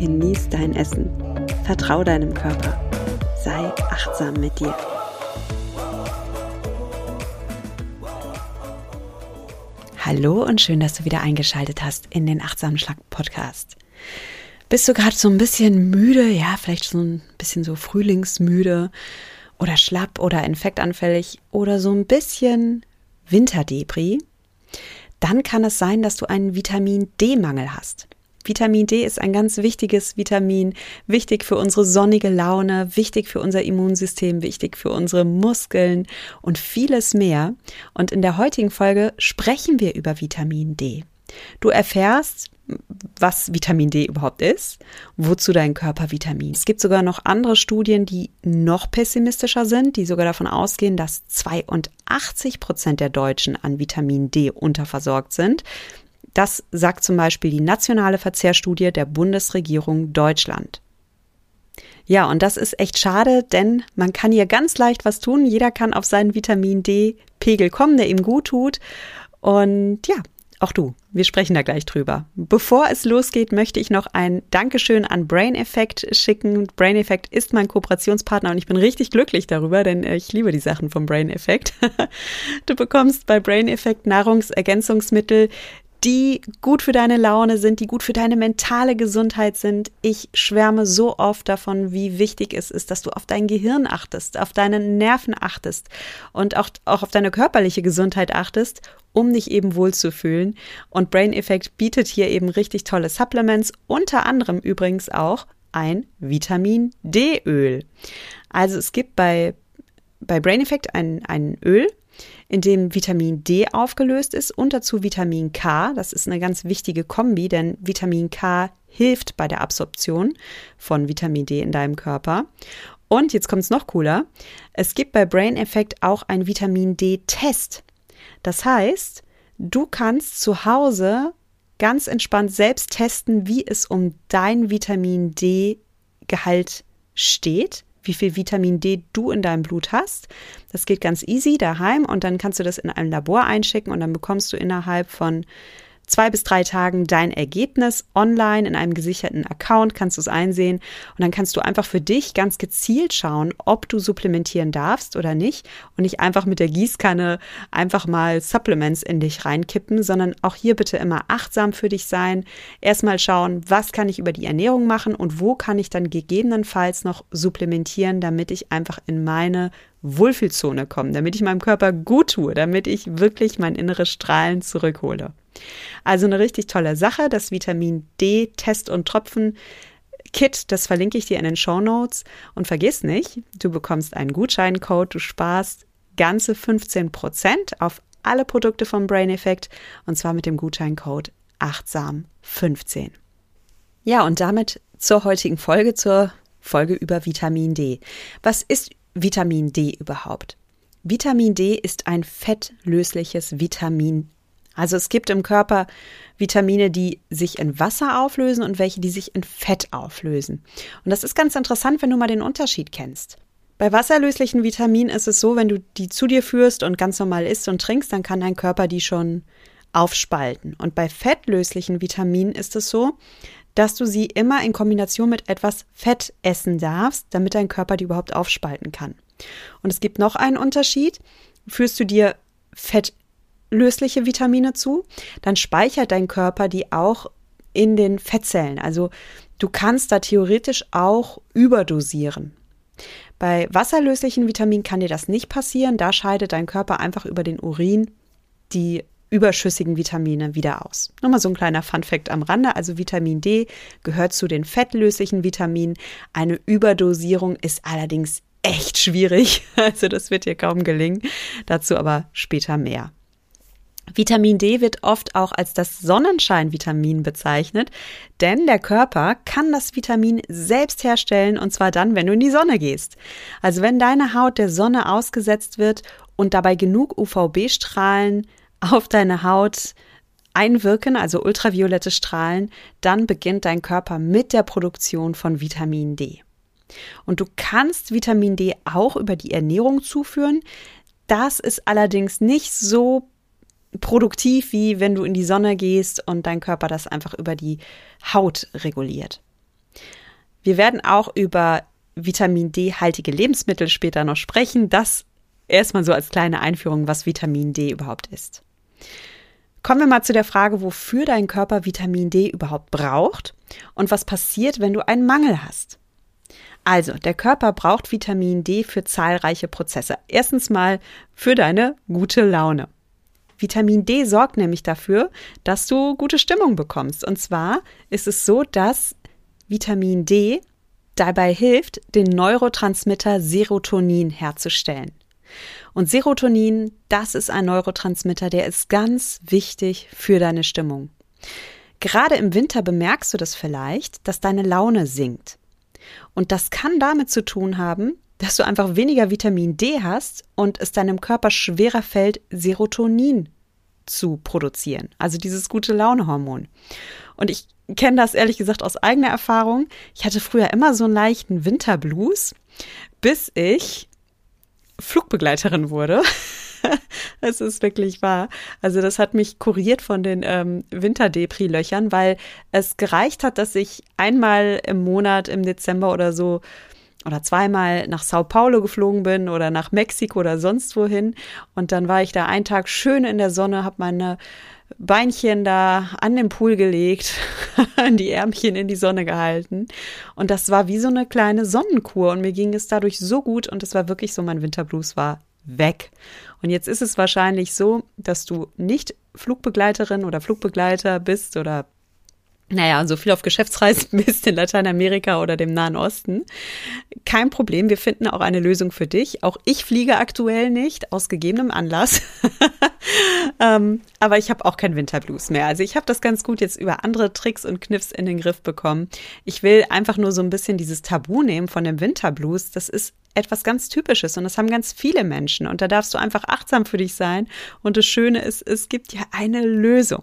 genieß dein Essen, vertrau deinem Körper, sei achtsam mit dir. Hallo und schön, dass du wieder eingeschaltet hast in den Achtsamen Schlag Podcast. Bist du gerade so ein bisschen müde, ja, vielleicht so ein bisschen so frühlingsmüde oder schlapp oder infektanfällig oder so ein bisschen Winterdebris? Dann kann es sein, dass du einen Vitamin D-Mangel hast. Vitamin D ist ein ganz wichtiges Vitamin, wichtig für unsere sonnige Laune, wichtig für unser Immunsystem, wichtig für unsere Muskeln und vieles mehr. Und in der heutigen Folge sprechen wir über Vitamin D. Du erfährst, was Vitamin D überhaupt ist, wozu dein Körper Vitamin. Es gibt sogar noch andere Studien, die noch pessimistischer sind, die sogar davon ausgehen, dass 82 Prozent der Deutschen an Vitamin D unterversorgt sind. Das sagt zum Beispiel die nationale Verzehrstudie der Bundesregierung Deutschland. Ja, und das ist echt schade, denn man kann hier ganz leicht was tun. Jeder kann auf seinen Vitamin D-Pegel kommen, der ihm gut tut. Und ja, auch du. Wir sprechen da gleich drüber. Bevor es losgeht, möchte ich noch ein Dankeschön an Brain Effect schicken. Brain Effect ist mein Kooperationspartner und ich bin richtig glücklich darüber, denn ich liebe die Sachen vom Brain Effect. Du bekommst bei Brain Effect Nahrungsergänzungsmittel, die gut für deine Laune sind, die gut für deine mentale Gesundheit sind. Ich schwärme so oft davon, wie wichtig es ist, dass du auf dein Gehirn achtest, auf deine Nerven achtest und auch, auch auf deine körperliche Gesundheit achtest, um dich eben wohlzufühlen. Und Brain Effect bietet hier eben richtig tolle Supplements, unter anderem übrigens auch ein Vitamin D-Öl. Also es gibt bei, bei Brain Effect ein, ein Öl, in dem Vitamin D aufgelöst ist und dazu Vitamin K. Das ist eine ganz wichtige Kombi, denn Vitamin K hilft bei der Absorption von Vitamin D in deinem Körper. Und jetzt kommt es noch cooler. Es gibt bei Brain Effect auch einen Vitamin D-Test. Das heißt, du kannst zu Hause ganz entspannt selbst testen, wie es um dein Vitamin D-Gehalt steht wie viel Vitamin D du in deinem Blut hast. Das geht ganz easy daheim und dann kannst du das in einem Labor einschicken und dann bekommst du innerhalb von zwei bis drei Tagen dein Ergebnis online in einem gesicherten Account, kannst du es einsehen und dann kannst du einfach für dich ganz gezielt schauen, ob du supplementieren darfst oder nicht und nicht einfach mit der Gießkanne einfach mal Supplements in dich reinkippen, sondern auch hier bitte immer achtsam für dich sein. Erstmal schauen, was kann ich über die Ernährung machen und wo kann ich dann gegebenenfalls noch supplementieren, damit ich einfach in meine Wohlfühlzone komme, damit ich meinem Körper gut tue, damit ich wirklich mein inneres Strahlen zurückhole. Also eine richtig tolle Sache, das Vitamin D Test und Tropfen Kit, das verlinke ich dir in den Show Notes und vergiss nicht, du bekommst einen Gutscheincode, du sparst ganze 15% auf alle Produkte vom Brain Effect und zwar mit dem Gutscheincode achtsam 15. Ja, und damit zur heutigen Folge, zur Folge über Vitamin D. Was ist Vitamin D überhaupt? Vitamin D ist ein fettlösliches Vitamin also es gibt im Körper Vitamine, die sich in Wasser auflösen und welche, die sich in Fett auflösen. Und das ist ganz interessant, wenn du mal den Unterschied kennst. Bei wasserlöslichen Vitaminen ist es so, wenn du die zu dir führst und ganz normal isst und trinkst, dann kann dein Körper die schon aufspalten. Und bei fettlöslichen Vitaminen ist es so, dass du sie immer in Kombination mit etwas Fett essen darfst, damit dein Körper die überhaupt aufspalten kann. Und es gibt noch einen Unterschied. Führst du dir Fett lösliche Vitamine zu, dann speichert dein Körper die auch in den Fettzellen. Also du kannst da theoretisch auch überdosieren. Bei wasserlöslichen Vitaminen kann dir das nicht passieren. Da scheidet dein Körper einfach über den Urin die überschüssigen Vitamine wieder aus. Nur mal so ein kleiner Funfact am Rande. Also Vitamin D gehört zu den fettlöslichen Vitaminen. Eine Überdosierung ist allerdings echt schwierig. Also das wird dir kaum gelingen. Dazu aber später mehr. Vitamin D wird oft auch als das Sonnenscheinvitamin bezeichnet, denn der Körper kann das Vitamin selbst herstellen und zwar dann, wenn du in die Sonne gehst. Also wenn deine Haut der Sonne ausgesetzt wird und dabei genug UVB-Strahlen auf deine Haut einwirken, also ultraviolette Strahlen, dann beginnt dein Körper mit der Produktion von Vitamin D. Und du kannst Vitamin D auch über die Ernährung zuführen. Das ist allerdings nicht so produktiv, wie wenn du in die Sonne gehst und dein Körper das einfach über die Haut reguliert. Wir werden auch über Vitamin D-haltige Lebensmittel später noch sprechen. Das erstmal so als kleine Einführung, was Vitamin D überhaupt ist. Kommen wir mal zu der Frage, wofür dein Körper Vitamin D überhaupt braucht und was passiert, wenn du einen Mangel hast. Also, der Körper braucht Vitamin D für zahlreiche Prozesse. Erstens mal für deine gute Laune. Vitamin D sorgt nämlich dafür, dass du gute Stimmung bekommst. Und zwar ist es so, dass Vitamin D dabei hilft, den Neurotransmitter Serotonin herzustellen. Und Serotonin, das ist ein Neurotransmitter, der ist ganz wichtig für deine Stimmung. Gerade im Winter bemerkst du das vielleicht, dass deine Laune sinkt. Und das kann damit zu tun haben, dass du einfach weniger Vitamin D hast und es deinem Körper schwerer fällt, Serotonin zu produzieren, also dieses gute Laune-Hormon. Und ich kenne das ehrlich gesagt aus eigener Erfahrung. Ich hatte früher immer so einen leichten Winterblues, bis ich Flugbegleiterin wurde. Es ist wirklich wahr. Also das hat mich kuriert von den ähm, Winterdepri-Löchern, weil es gereicht hat, dass ich einmal im Monat im Dezember oder so oder zweimal nach Sao Paulo geflogen bin oder nach Mexiko oder sonst wohin. Und dann war ich da einen Tag schön in der Sonne, habe meine Beinchen da an den Pool gelegt, die Ärmchen in die Sonne gehalten. Und das war wie so eine kleine Sonnenkur. Und mir ging es dadurch so gut. Und es war wirklich so, mein Winterblues war weg. Und jetzt ist es wahrscheinlich so, dass du nicht Flugbegleiterin oder Flugbegleiter bist oder naja, so viel auf Geschäftsreisen bist in Lateinamerika oder dem Nahen Osten. Kein Problem, wir finden auch eine Lösung für dich. Auch ich fliege aktuell nicht, aus gegebenem Anlass. ähm, aber ich habe auch kein Winterblues mehr. Also ich habe das ganz gut jetzt über andere Tricks und Kniffs in den Griff bekommen. Ich will einfach nur so ein bisschen dieses Tabu nehmen von dem Winterblues. Das ist etwas ganz Typisches und das haben ganz viele Menschen. Und da darfst du einfach achtsam für dich sein. Und das Schöne ist, es gibt ja eine Lösung.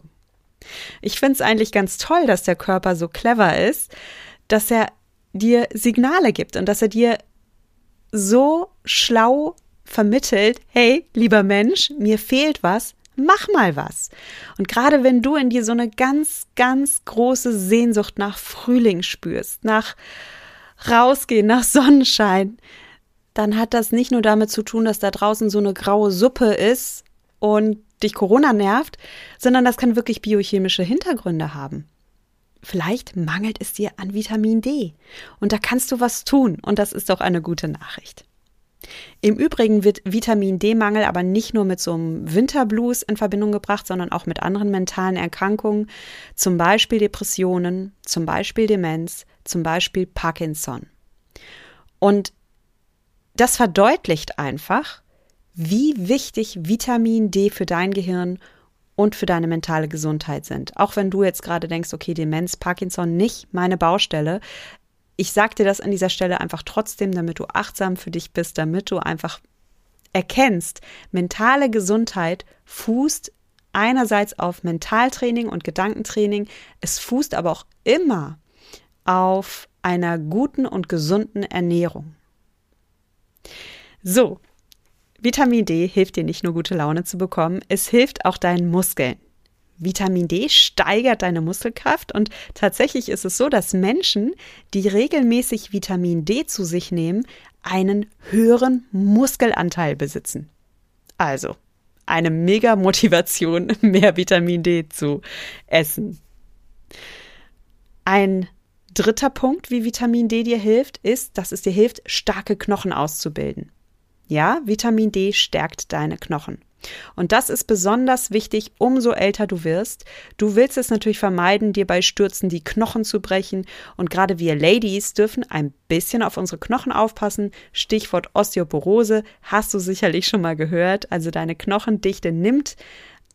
Ich finde es eigentlich ganz toll, dass der Körper so clever ist, dass er dir Signale gibt und dass er dir so schlau vermittelt, hey, lieber Mensch, mir fehlt was, mach mal was. Und gerade wenn du in dir so eine ganz, ganz große Sehnsucht nach Frühling spürst, nach rausgehen, nach Sonnenschein, dann hat das nicht nur damit zu tun, dass da draußen so eine graue Suppe ist und dich Corona nervt, sondern das kann wirklich biochemische Hintergründe haben. Vielleicht mangelt es dir an Vitamin D und da kannst du was tun und das ist doch eine gute Nachricht. Im Übrigen wird Vitamin D-Mangel aber nicht nur mit so einem Winterblues in Verbindung gebracht, sondern auch mit anderen mentalen Erkrankungen, zum Beispiel Depressionen, zum Beispiel Demenz, zum Beispiel Parkinson. Und das verdeutlicht einfach, wie wichtig Vitamin D für dein Gehirn und für deine mentale Gesundheit sind. Auch wenn du jetzt gerade denkst, okay, Demenz, Parkinson nicht meine Baustelle. Ich sag dir das an dieser Stelle einfach trotzdem, damit du achtsam für dich bist, damit du einfach erkennst, mentale Gesundheit fußt einerseits auf Mentaltraining und Gedankentraining, es fußt aber auch immer auf einer guten und gesunden Ernährung. So, Vitamin D hilft dir nicht nur gute Laune zu bekommen, es hilft auch deinen Muskeln. Vitamin D steigert deine Muskelkraft und tatsächlich ist es so, dass Menschen, die regelmäßig Vitamin D zu sich nehmen, einen höheren Muskelanteil besitzen. Also, eine mega Motivation, mehr Vitamin D zu essen. Ein dritter Punkt, wie Vitamin D dir hilft, ist, dass es dir hilft, starke Knochen auszubilden. Ja, Vitamin D stärkt deine Knochen. Und das ist besonders wichtig, umso älter du wirst. Du willst es natürlich vermeiden, dir bei Stürzen die Knochen zu brechen. Und gerade wir Ladies dürfen ein bisschen auf unsere Knochen aufpassen. Stichwort Osteoporose hast du sicherlich schon mal gehört. Also deine Knochendichte nimmt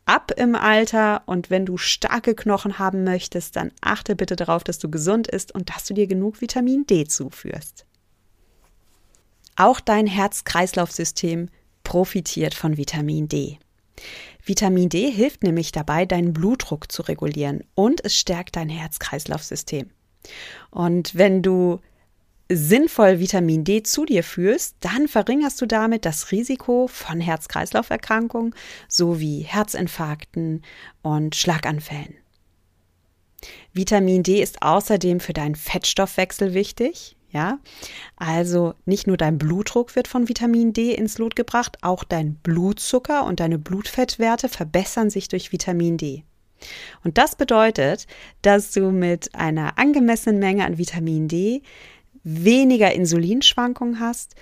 ab im Alter und wenn du starke Knochen haben möchtest, dann achte bitte darauf, dass du gesund isst und dass du dir genug Vitamin D zuführst. Auch dein Herz-Kreislauf-System profitiert von Vitamin D. Vitamin D hilft nämlich dabei, deinen Blutdruck zu regulieren und es stärkt dein Herz-Kreislauf-System. Und wenn du sinnvoll Vitamin D zu dir führst, dann verringerst du damit das Risiko von Herz-Kreislauf-Erkrankungen sowie Herzinfarkten und Schlaganfällen. Vitamin D ist außerdem für deinen Fettstoffwechsel wichtig. Ja, also nicht nur dein Blutdruck wird von Vitamin D ins Lot gebracht, auch dein Blutzucker und deine Blutfettwerte verbessern sich durch Vitamin D. Und das bedeutet, dass du mit einer angemessenen Menge an Vitamin D weniger Insulinschwankungen hast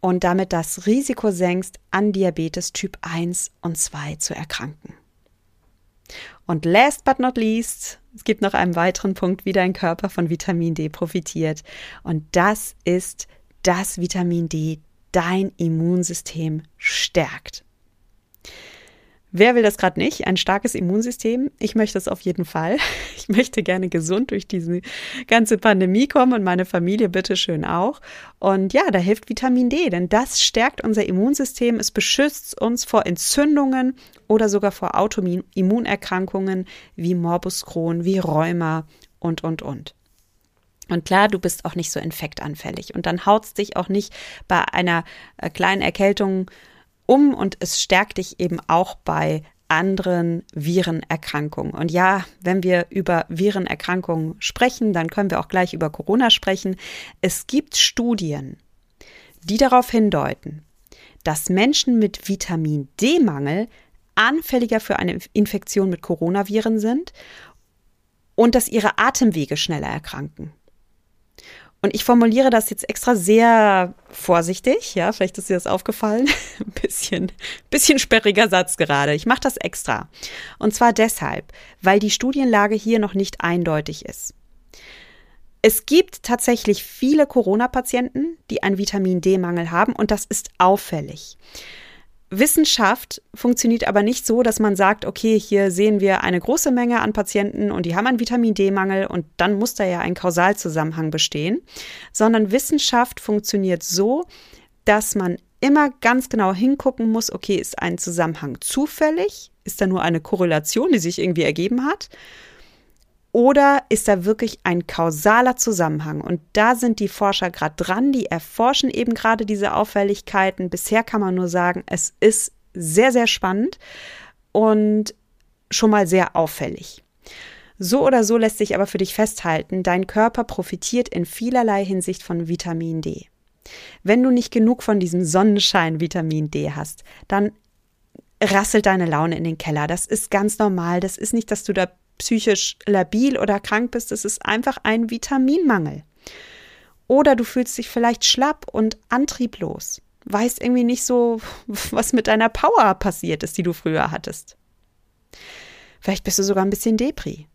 und damit das Risiko senkst, an Diabetes Typ 1 und 2 zu erkranken. Und last but not least, es gibt noch einen weiteren Punkt, wie dein Körper von Vitamin D profitiert. Und das ist, dass Vitamin D dein Immunsystem stärkt. Wer will das gerade nicht? Ein starkes Immunsystem. Ich möchte es auf jeden Fall. Ich möchte gerne gesund durch diese ganze Pandemie kommen und meine Familie bitte schön auch. Und ja, da hilft Vitamin D, denn das stärkt unser Immunsystem. Es beschützt uns vor Entzündungen oder sogar vor Autoimmunerkrankungen wie Morbus Crohn, wie Rheuma und, und, und. Und klar, du bist auch nicht so infektanfällig. Und dann haut's dich auch nicht bei einer äh, kleinen Erkältung um und es stärkt dich eben auch bei anderen Virenerkrankungen. Und ja, wenn wir über Virenerkrankungen sprechen, dann können wir auch gleich über Corona sprechen. Es gibt Studien, die darauf hindeuten, dass Menschen mit Vitamin D-Mangel anfälliger für eine Infektion mit Coronaviren sind und dass ihre Atemwege schneller erkranken. Und ich formuliere das jetzt extra sehr vorsichtig, ja, vielleicht ist dir das aufgefallen. Ein bisschen, bisschen sperriger Satz gerade. Ich mache das extra. Und zwar deshalb, weil die Studienlage hier noch nicht eindeutig ist. Es gibt tatsächlich viele Corona-Patienten, die einen Vitamin D-Mangel haben und das ist auffällig. Wissenschaft funktioniert aber nicht so, dass man sagt, okay, hier sehen wir eine große Menge an Patienten und die haben einen Vitamin D-Mangel und dann muss da ja ein Kausalzusammenhang bestehen, sondern Wissenschaft funktioniert so, dass man immer ganz genau hingucken muss, okay, ist ein Zusammenhang zufällig? Ist da nur eine Korrelation, die sich irgendwie ergeben hat? Oder ist da wirklich ein kausaler Zusammenhang? Und da sind die Forscher gerade dran, die erforschen eben gerade diese Auffälligkeiten. Bisher kann man nur sagen, es ist sehr, sehr spannend und schon mal sehr auffällig. So oder so lässt sich aber für dich festhalten, dein Körper profitiert in vielerlei Hinsicht von Vitamin D. Wenn du nicht genug von diesem Sonnenschein Vitamin D hast, dann rasselt deine Laune in den Keller. Das ist ganz normal. Das ist nicht, dass du da psychisch labil oder krank bist, es ist einfach ein Vitaminmangel. Oder du fühlst dich vielleicht schlapp und antrieblos, weißt irgendwie nicht so, was mit deiner Power passiert ist, die du früher hattest. Vielleicht bist du sogar ein bisschen Depri.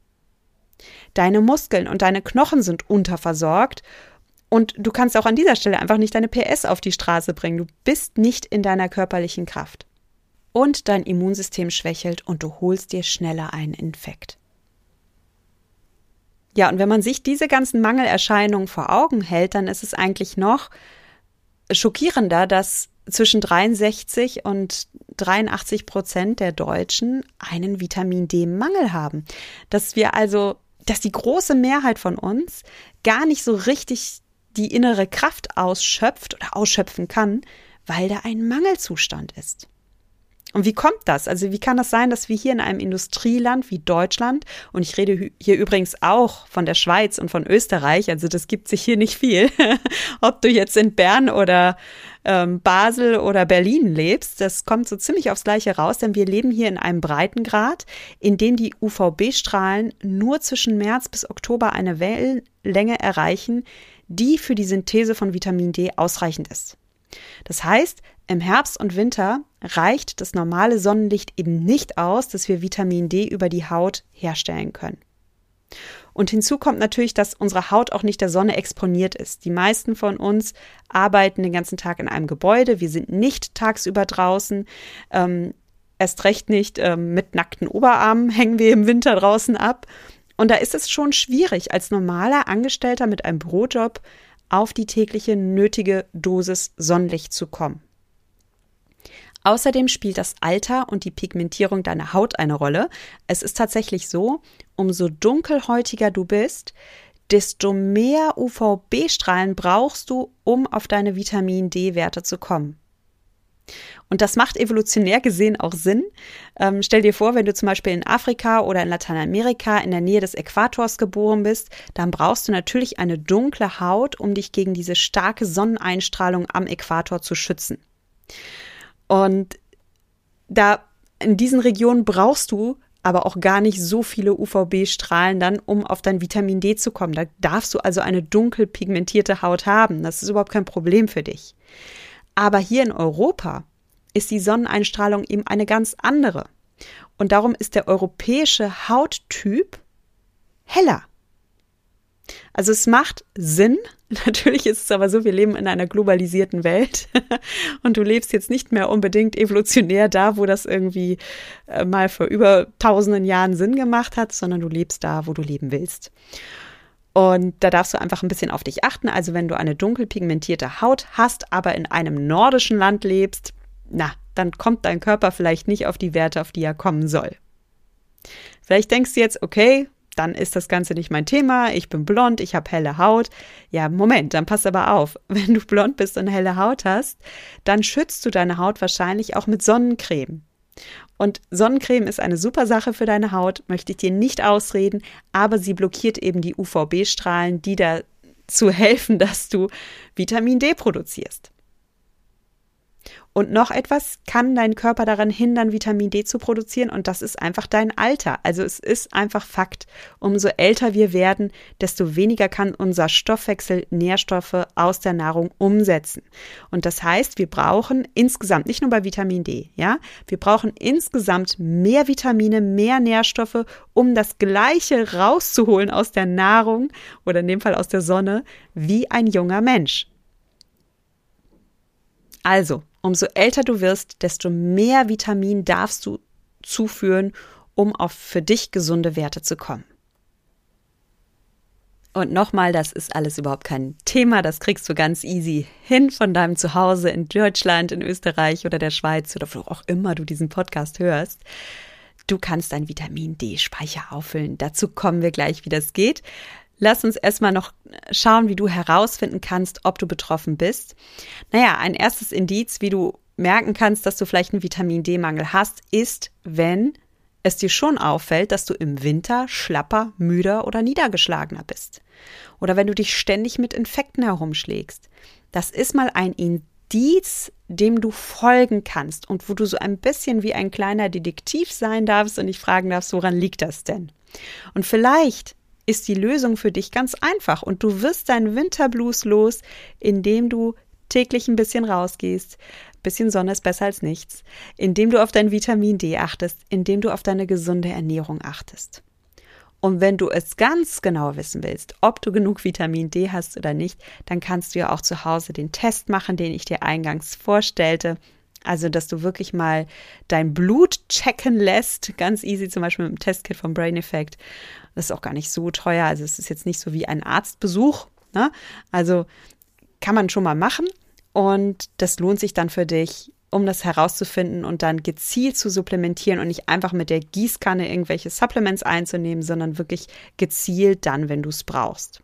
Deine Muskeln und deine Knochen sind unterversorgt und du kannst auch an dieser Stelle einfach nicht deine PS auf die Straße bringen. Du bist nicht in deiner körperlichen Kraft. Und dein Immunsystem schwächelt und du holst dir schneller einen Infekt. Ja, und wenn man sich diese ganzen Mangelerscheinungen vor Augen hält, dann ist es eigentlich noch schockierender, dass zwischen 63 und 83 Prozent der Deutschen einen Vitamin D-Mangel haben. Dass wir also, dass die große Mehrheit von uns gar nicht so richtig die innere Kraft ausschöpft oder ausschöpfen kann, weil da ein Mangelzustand ist. Und wie kommt das? Also wie kann das sein, dass wir hier in einem Industrieland wie Deutschland, und ich rede hier übrigens auch von der Schweiz und von Österreich, also das gibt sich hier nicht viel, ob du jetzt in Bern oder ähm, Basel oder Berlin lebst, das kommt so ziemlich aufs gleiche raus, denn wir leben hier in einem Breitengrad, in dem die UVB-Strahlen nur zwischen März bis Oktober eine Wellenlänge erreichen, die für die Synthese von Vitamin D ausreichend ist. Das heißt, im Herbst und Winter reicht das normale Sonnenlicht eben nicht aus, dass wir Vitamin D über die Haut herstellen können. Und hinzu kommt natürlich, dass unsere Haut auch nicht der Sonne exponiert ist. Die meisten von uns arbeiten den ganzen Tag in einem Gebäude. Wir sind nicht tagsüber draußen. Ähm, Erst recht nicht ähm, mit nackten Oberarmen hängen wir im Winter draußen ab. Und da ist es schon schwierig, als normaler Angestellter mit einem Bürojob auf die tägliche nötige Dosis Sonnenlicht zu kommen. Außerdem spielt das Alter und die Pigmentierung deiner Haut eine Rolle. Es ist tatsächlich so, umso dunkelhäutiger du bist, desto mehr UVB-Strahlen brauchst du, um auf deine Vitamin D-Werte zu kommen. Und das macht evolutionär gesehen auch Sinn. Ähm, stell dir vor, wenn du zum Beispiel in Afrika oder in Lateinamerika in der Nähe des Äquators geboren bist, dann brauchst du natürlich eine dunkle Haut, um dich gegen diese starke Sonneneinstrahlung am Äquator zu schützen. Und da in diesen Regionen brauchst du aber auch gar nicht so viele UVB-Strahlen dann, um auf dein Vitamin D zu kommen. Da darfst du also eine dunkel pigmentierte Haut haben. Das ist überhaupt kein Problem für dich. Aber hier in Europa ist die Sonneneinstrahlung eben eine ganz andere. Und darum ist der europäische Hauttyp heller. Also es macht Sinn. Natürlich ist es aber so, wir leben in einer globalisierten Welt und du lebst jetzt nicht mehr unbedingt evolutionär da, wo das irgendwie äh, mal vor über tausenden Jahren Sinn gemacht hat, sondern du lebst da, wo du leben willst. Und da darfst du einfach ein bisschen auf dich achten. Also wenn du eine dunkel pigmentierte Haut hast, aber in einem nordischen Land lebst, na, dann kommt dein Körper vielleicht nicht auf die Werte, auf die er kommen soll. Vielleicht denkst du jetzt, okay, dann ist das Ganze nicht mein Thema, ich bin blond, ich habe helle Haut. Ja, Moment, dann pass aber auf. Wenn du blond bist und helle Haut hast, dann schützt du deine Haut wahrscheinlich auch mit Sonnencreme. Und Sonnencreme ist eine super Sache für deine Haut, möchte ich dir nicht ausreden, aber sie blockiert eben die UVB-Strahlen, die dazu helfen, dass du Vitamin D produzierst. Und noch etwas kann deinen Körper daran hindern, Vitamin D zu produzieren und das ist einfach dein Alter. Also es ist einfach Fakt. Umso älter wir werden, desto weniger kann unser Stoffwechsel Nährstoffe aus der Nahrung umsetzen. Und das heißt, wir brauchen insgesamt, nicht nur bei Vitamin D, ja, wir brauchen insgesamt mehr Vitamine, mehr Nährstoffe, um das Gleiche rauszuholen aus der Nahrung oder in dem Fall aus der Sonne wie ein junger Mensch. Also, umso älter du wirst, desto mehr Vitamin darfst du zuführen, um auf für dich gesunde Werte zu kommen. Und nochmal, das ist alles überhaupt kein Thema, das kriegst du ganz easy hin von deinem Zuhause in Deutschland, in Österreich oder der Schweiz oder wo auch immer du diesen Podcast hörst. Du kannst dein Vitamin D-Speicher auffüllen. Dazu kommen wir gleich, wie das geht. Lass uns erstmal noch schauen, wie du herausfinden kannst, ob du betroffen bist. Naja, ein erstes Indiz, wie du merken kannst, dass du vielleicht einen Vitamin D-Mangel hast, ist, wenn es dir schon auffällt, dass du im Winter schlapper, müder oder niedergeschlagener bist. Oder wenn du dich ständig mit Infekten herumschlägst. Das ist mal ein Indiz, dem du folgen kannst und wo du so ein bisschen wie ein kleiner Detektiv sein darfst und dich fragen darfst, woran liegt das denn? Und vielleicht ist die Lösung für dich ganz einfach und du wirst deinen Winterblues los, indem du täglich ein bisschen rausgehst. Bisschen Sonne ist besser als nichts. Indem du auf dein Vitamin D achtest, indem du auf deine gesunde Ernährung achtest. Und wenn du es ganz genau wissen willst, ob du genug Vitamin D hast oder nicht, dann kannst du ja auch zu Hause den Test machen, den ich dir eingangs vorstellte. Also, dass du wirklich mal dein Blut checken lässt, ganz easy, zum Beispiel mit dem Testkit vom Brain Effect. Das ist auch gar nicht so teuer. Also es ist jetzt nicht so wie ein Arztbesuch. Ne? Also kann man schon mal machen. Und das lohnt sich dann für dich, um das herauszufinden und dann gezielt zu supplementieren und nicht einfach mit der Gießkanne irgendwelche Supplements einzunehmen, sondern wirklich gezielt dann, wenn du es brauchst.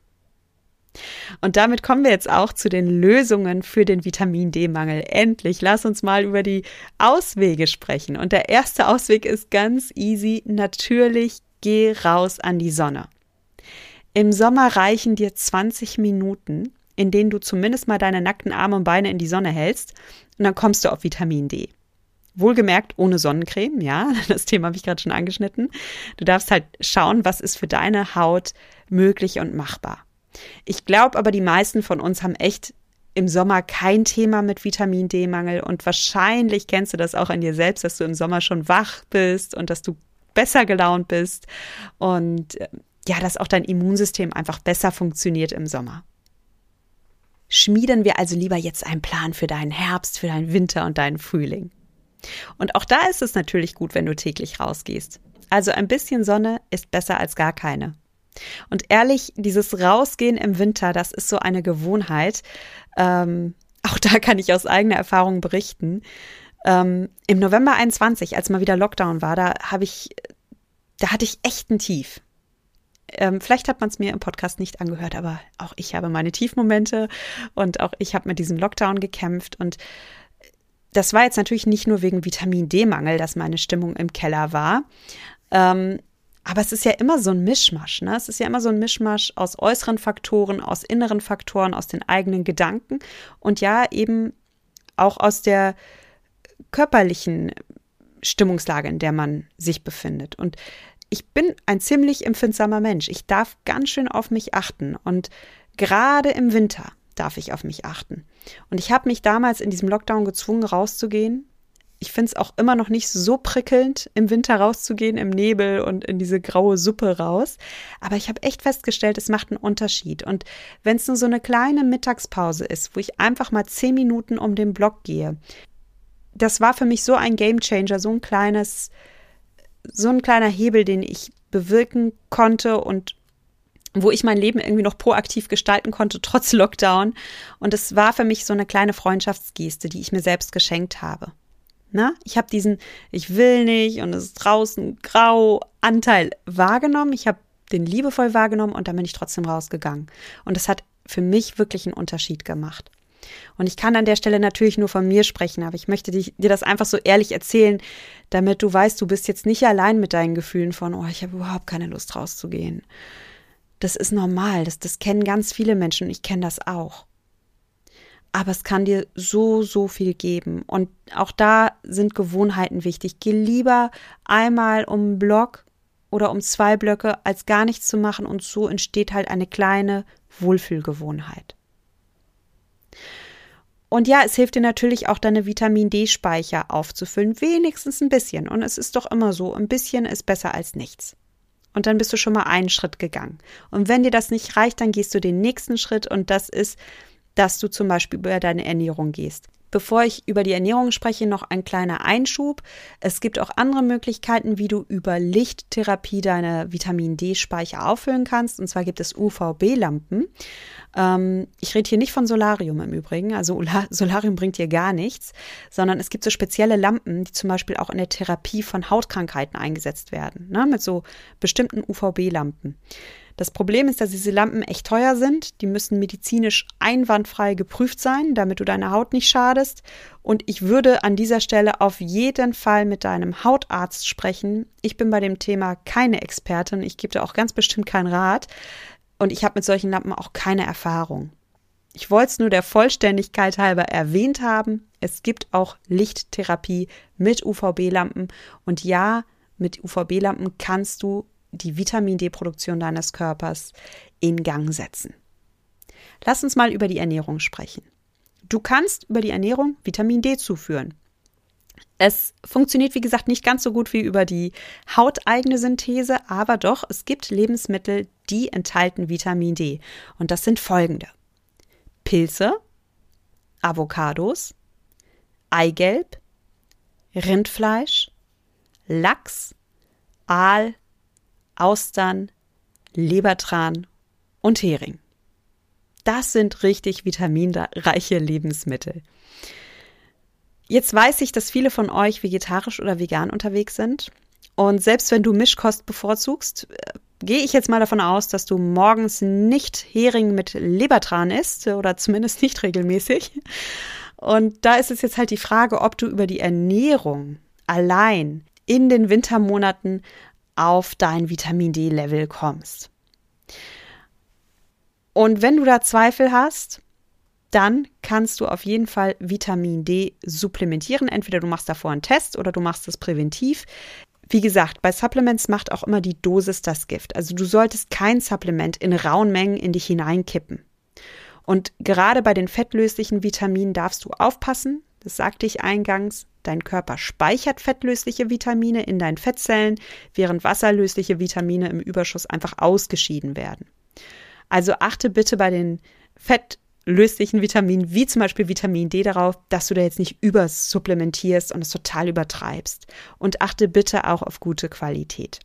Und damit kommen wir jetzt auch zu den Lösungen für den Vitamin D-Mangel. Endlich, lass uns mal über die Auswege sprechen. Und der erste Ausweg ist ganz easy. Natürlich geh raus an die Sonne. Im Sommer reichen dir 20 Minuten, in denen du zumindest mal deine nackten Arme und Beine in die Sonne hältst und dann kommst du auf Vitamin D. Wohlgemerkt ohne Sonnencreme, ja, das Thema habe ich gerade schon angeschnitten. Du darfst halt schauen, was ist für deine Haut möglich und machbar. Ich glaube aber, die meisten von uns haben echt im Sommer kein Thema mit Vitamin D-Mangel und wahrscheinlich kennst du das auch an dir selbst, dass du im Sommer schon wach bist und dass du besser gelaunt bist und äh, ja, dass auch dein Immunsystem einfach besser funktioniert im Sommer. Schmieden wir also lieber jetzt einen Plan für deinen Herbst, für deinen Winter und deinen Frühling. Und auch da ist es natürlich gut, wenn du täglich rausgehst. Also ein bisschen Sonne ist besser als gar keine. Und ehrlich, dieses Rausgehen im Winter, das ist so eine Gewohnheit. Ähm, auch da kann ich aus eigener Erfahrung berichten. Ähm, Im November 21, als mal wieder Lockdown war, da habe ich, da hatte ich echt ein Tief. Ähm, vielleicht hat man es mir im Podcast nicht angehört, aber auch ich habe meine Tiefmomente und auch ich habe mit diesem Lockdown gekämpft und das war jetzt natürlich nicht nur wegen Vitamin D-Mangel, dass meine Stimmung im Keller war. Ähm, aber es ist ja immer so ein Mischmasch. Ne? Es ist ja immer so ein Mischmasch aus äußeren Faktoren, aus inneren Faktoren, aus den eigenen Gedanken und ja eben auch aus der körperlichen Stimmungslage, in der man sich befindet. Und ich bin ein ziemlich empfindsamer Mensch. Ich darf ganz schön auf mich achten. Und gerade im Winter darf ich auf mich achten. Und ich habe mich damals in diesem Lockdown gezwungen, rauszugehen. Ich finde es auch immer noch nicht so prickelnd, im Winter rauszugehen, im Nebel und in diese graue Suppe raus. Aber ich habe echt festgestellt, es macht einen Unterschied. Und wenn es nur so eine kleine Mittagspause ist, wo ich einfach mal zehn Minuten um den Block gehe, das war für mich so ein Gamechanger, so ein kleines, so ein kleiner Hebel, den ich bewirken konnte und wo ich mein Leben irgendwie noch proaktiv gestalten konnte, trotz Lockdown. Und es war für mich so eine kleine Freundschaftsgeste, die ich mir selbst geschenkt habe. Na, ich habe diesen Ich will nicht und es ist draußen grau Anteil wahrgenommen. Ich habe den liebevoll wahrgenommen und dann bin ich trotzdem rausgegangen. Und es hat für mich wirklich einen Unterschied gemacht. Und ich kann an der Stelle natürlich nur von mir sprechen, aber ich möchte dir das einfach so ehrlich erzählen, damit du weißt, du bist jetzt nicht allein mit deinen Gefühlen von, oh, ich habe überhaupt keine Lust rauszugehen. Das ist normal, das, das kennen ganz viele Menschen und ich kenne das auch. Aber es kann dir so, so viel geben. Und auch da sind Gewohnheiten wichtig. Geh lieber einmal um einen Block oder um zwei Blöcke, als gar nichts zu machen. Und so entsteht halt eine kleine Wohlfühlgewohnheit. Und ja, es hilft dir natürlich auch deine Vitamin D-Speicher aufzufüllen, wenigstens ein bisschen. Und es ist doch immer so, ein bisschen ist besser als nichts. Und dann bist du schon mal einen Schritt gegangen. Und wenn dir das nicht reicht, dann gehst du den nächsten Schritt und das ist, dass du zum Beispiel über deine Ernährung gehst. Bevor ich über die Ernährung spreche, noch ein kleiner Einschub. Es gibt auch andere Möglichkeiten, wie du über Lichttherapie deine Vitamin D-Speicher auffüllen kannst. Und zwar gibt es UVB-Lampen. Ähm, ich rede hier nicht von Solarium im Übrigen. Also Solarium bringt dir gar nichts, sondern es gibt so spezielle Lampen, die zum Beispiel auch in der Therapie von Hautkrankheiten eingesetzt werden. Ne? Mit so bestimmten UVB-Lampen. Das Problem ist, dass diese Lampen echt teuer sind. Die müssen medizinisch einwandfrei geprüft sein, damit du deiner Haut nicht schadest. Und ich würde an dieser Stelle auf jeden Fall mit deinem Hautarzt sprechen. Ich bin bei dem Thema keine Expertin. Ich gebe dir auch ganz bestimmt keinen Rat. Und ich habe mit solchen Lampen auch keine Erfahrung. Ich wollte es nur der Vollständigkeit halber erwähnt haben. Es gibt auch Lichttherapie mit UVB-Lampen. Und ja, mit UVB-Lampen kannst du die Vitamin D-Produktion deines Körpers in Gang setzen. Lass uns mal über die Ernährung sprechen. Du kannst über die Ernährung Vitamin D zuführen. Es funktioniert, wie gesagt, nicht ganz so gut wie über die hauteigene Synthese, aber doch, es gibt Lebensmittel, die enthalten Vitamin D. Und das sind folgende. Pilze, Avocados, Eigelb, Rindfleisch, Lachs, Aal, Austern, Lebertran und Hering. Das sind richtig vitaminreiche Lebensmittel. Jetzt weiß ich, dass viele von euch vegetarisch oder vegan unterwegs sind. Und selbst wenn du Mischkost bevorzugst, äh, gehe ich jetzt mal davon aus, dass du morgens nicht Hering mit Lebertran isst oder zumindest nicht regelmäßig. Und da ist es jetzt halt die Frage, ob du über die Ernährung allein in den Wintermonaten auf dein Vitamin D-Level kommst. Und wenn du da Zweifel hast, dann kannst du auf jeden Fall Vitamin D supplementieren. Entweder du machst davor einen Test oder du machst es präventiv. Wie gesagt, bei Supplements macht auch immer die Dosis das Gift. Also du solltest kein Supplement in rauen Mengen in dich hineinkippen. Und gerade bei den fettlöslichen Vitaminen darfst du aufpassen. Das sagte ich eingangs. Dein Körper speichert fettlösliche Vitamine in deinen Fettzellen, während wasserlösliche Vitamine im Überschuss einfach ausgeschieden werden. Also achte bitte bei den fettlöslichen löst dich ein Vitamin wie zum Beispiel Vitamin D darauf, dass du da jetzt nicht übersupplementierst und es total übertreibst. Und achte bitte auch auf gute Qualität.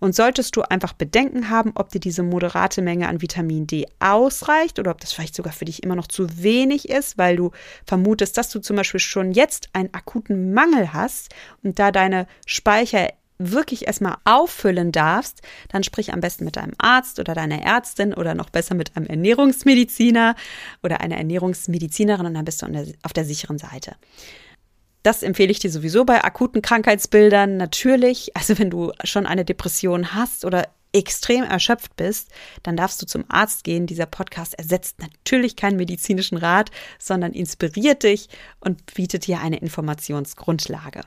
Und solltest du einfach Bedenken haben, ob dir diese moderate Menge an Vitamin D ausreicht oder ob das vielleicht sogar für dich immer noch zu wenig ist, weil du vermutest, dass du zum Beispiel schon jetzt einen akuten Mangel hast und da deine Speicher wirklich erstmal auffüllen darfst, dann sprich am besten mit deinem Arzt oder deiner Ärztin oder noch besser mit einem Ernährungsmediziner oder einer Ernährungsmedizinerin und dann bist du auf der sicheren Seite. Das empfehle ich dir sowieso bei akuten Krankheitsbildern natürlich. Also wenn du schon eine Depression hast oder extrem erschöpft bist, dann darfst du zum Arzt gehen. Dieser Podcast ersetzt natürlich keinen medizinischen Rat, sondern inspiriert dich und bietet dir eine Informationsgrundlage.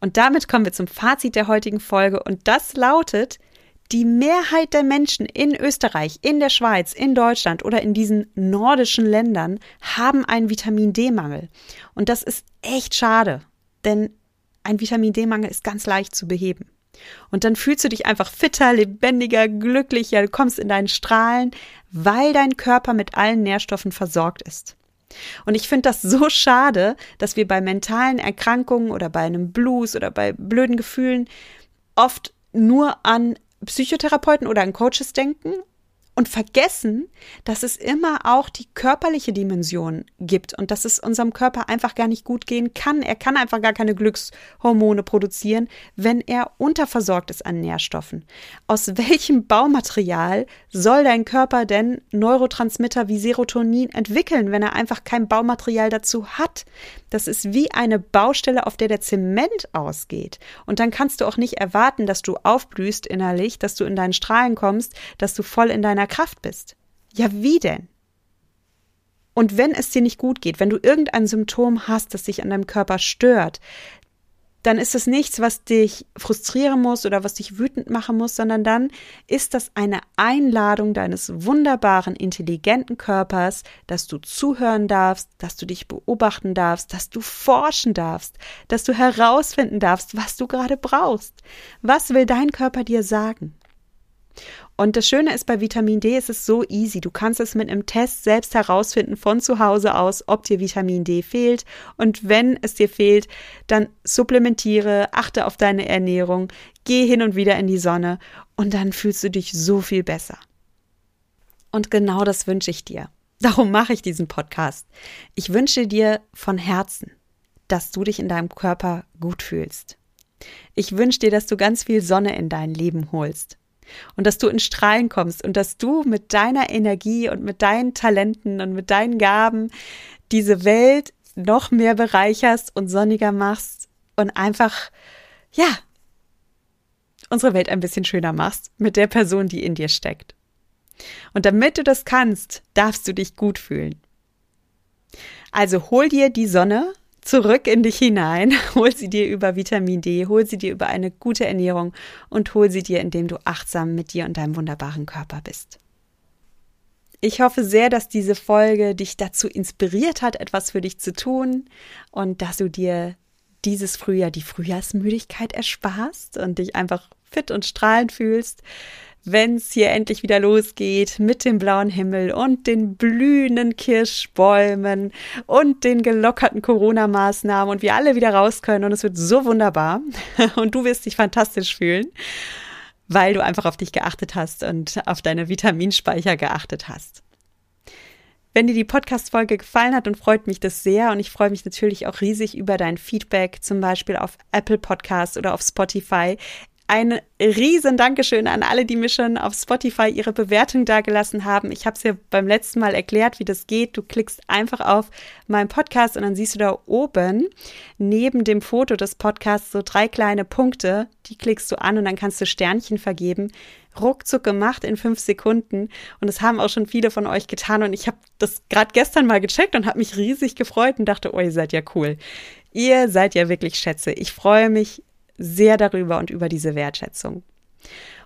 Und damit kommen wir zum Fazit der heutigen Folge und das lautet, die Mehrheit der Menschen in Österreich, in der Schweiz, in Deutschland oder in diesen nordischen Ländern haben einen Vitamin D-Mangel. Und das ist echt schade, denn ein Vitamin D-Mangel ist ganz leicht zu beheben. Und dann fühlst du dich einfach fitter, lebendiger, glücklicher, du kommst in deinen Strahlen, weil dein Körper mit allen Nährstoffen versorgt ist. Und ich finde das so schade, dass wir bei mentalen Erkrankungen oder bei einem Blues oder bei blöden Gefühlen oft nur an Psychotherapeuten oder an Coaches denken und vergessen, dass es immer auch die körperliche Dimension gibt und dass es unserem Körper einfach gar nicht gut gehen kann. Er kann einfach gar keine Glückshormone produzieren, wenn er unterversorgt ist an Nährstoffen. Aus welchem Baumaterial soll dein Körper denn Neurotransmitter wie Serotonin entwickeln, wenn er einfach kein Baumaterial dazu hat? Das ist wie eine Baustelle, auf der der Zement ausgeht. Und dann kannst du auch nicht erwarten, dass du aufblühst innerlich, dass du in deinen Strahlen kommst, dass du voll in deiner deiner Kraft bist. Ja, wie denn? Und wenn es dir nicht gut geht, wenn du irgendein Symptom hast, das dich an deinem Körper stört, dann ist es nichts, was dich frustrieren muss oder was dich wütend machen muss, sondern dann ist das eine Einladung deines wunderbaren, intelligenten Körpers, dass du zuhören darfst, dass du dich beobachten darfst, dass du forschen darfst, dass du herausfinden darfst, was du gerade brauchst. Was will dein Körper dir sagen? Und das Schöne ist, bei Vitamin D ist es so easy. Du kannst es mit einem Test selbst herausfinden von zu Hause aus, ob dir Vitamin D fehlt. Und wenn es dir fehlt, dann supplementiere, achte auf deine Ernährung, geh hin und wieder in die Sonne und dann fühlst du dich so viel besser. Und genau das wünsche ich dir. Darum mache ich diesen Podcast. Ich wünsche dir von Herzen, dass du dich in deinem Körper gut fühlst. Ich wünsche dir, dass du ganz viel Sonne in dein Leben holst und dass du in Strahlen kommst und dass du mit deiner Energie und mit deinen Talenten und mit deinen Gaben diese Welt noch mehr bereicherst und sonniger machst und einfach, ja, unsere Welt ein bisschen schöner machst mit der Person, die in dir steckt. Und damit du das kannst, darfst du dich gut fühlen. Also hol dir die Sonne zurück in dich hinein. Hol sie dir über Vitamin D, hol sie dir über eine gute Ernährung und hol sie dir, indem du achtsam mit dir und deinem wunderbaren Körper bist. Ich hoffe sehr, dass diese Folge dich dazu inspiriert hat, etwas für dich zu tun und dass du dir dieses Frühjahr die Frühjahrsmüdigkeit ersparst und dich einfach fit und strahlend fühlst wenn es hier endlich wieder losgeht mit dem blauen Himmel und den blühenden Kirschbäumen und den gelockerten Corona-Maßnahmen und wir alle wieder raus können und es wird so wunderbar und du wirst dich fantastisch fühlen, weil du einfach auf dich geachtet hast und auf deine Vitaminspeicher geachtet hast. Wenn dir die Podcast-Folge gefallen hat, und freut mich das sehr. Und ich freue mich natürlich auch riesig über dein Feedback, zum Beispiel auf Apple Podcast oder auf Spotify. Ein riesen Dankeschön an alle, die mir schon auf Spotify ihre Bewertung dagelassen haben. Ich habe es ja beim letzten Mal erklärt, wie das geht. Du klickst einfach auf meinen Podcast und dann siehst du da oben neben dem Foto des Podcasts so drei kleine Punkte. Die klickst du an und dann kannst du Sternchen vergeben. Ruckzuck gemacht in fünf Sekunden. Und das haben auch schon viele von euch getan. Und ich habe das gerade gestern mal gecheckt und habe mich riesig gefreut und dachte, oh, ihr seid ja cool. Ihr seid ja wirklich Schätze. Ich freue mich sehr darüber und über diese Wertschätzung.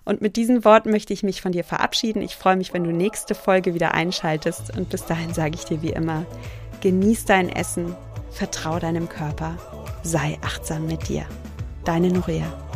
Und mit diesen Worten möchte ich mich von dir verabschieden. Ich freue mich, wenn du nächste Folge wieder einschaltest. Und bis dahin sage ich dir wie immer, genieß dein Essen, vertrau deinem Körper, sei achtsam mit dir. Deine Nuria.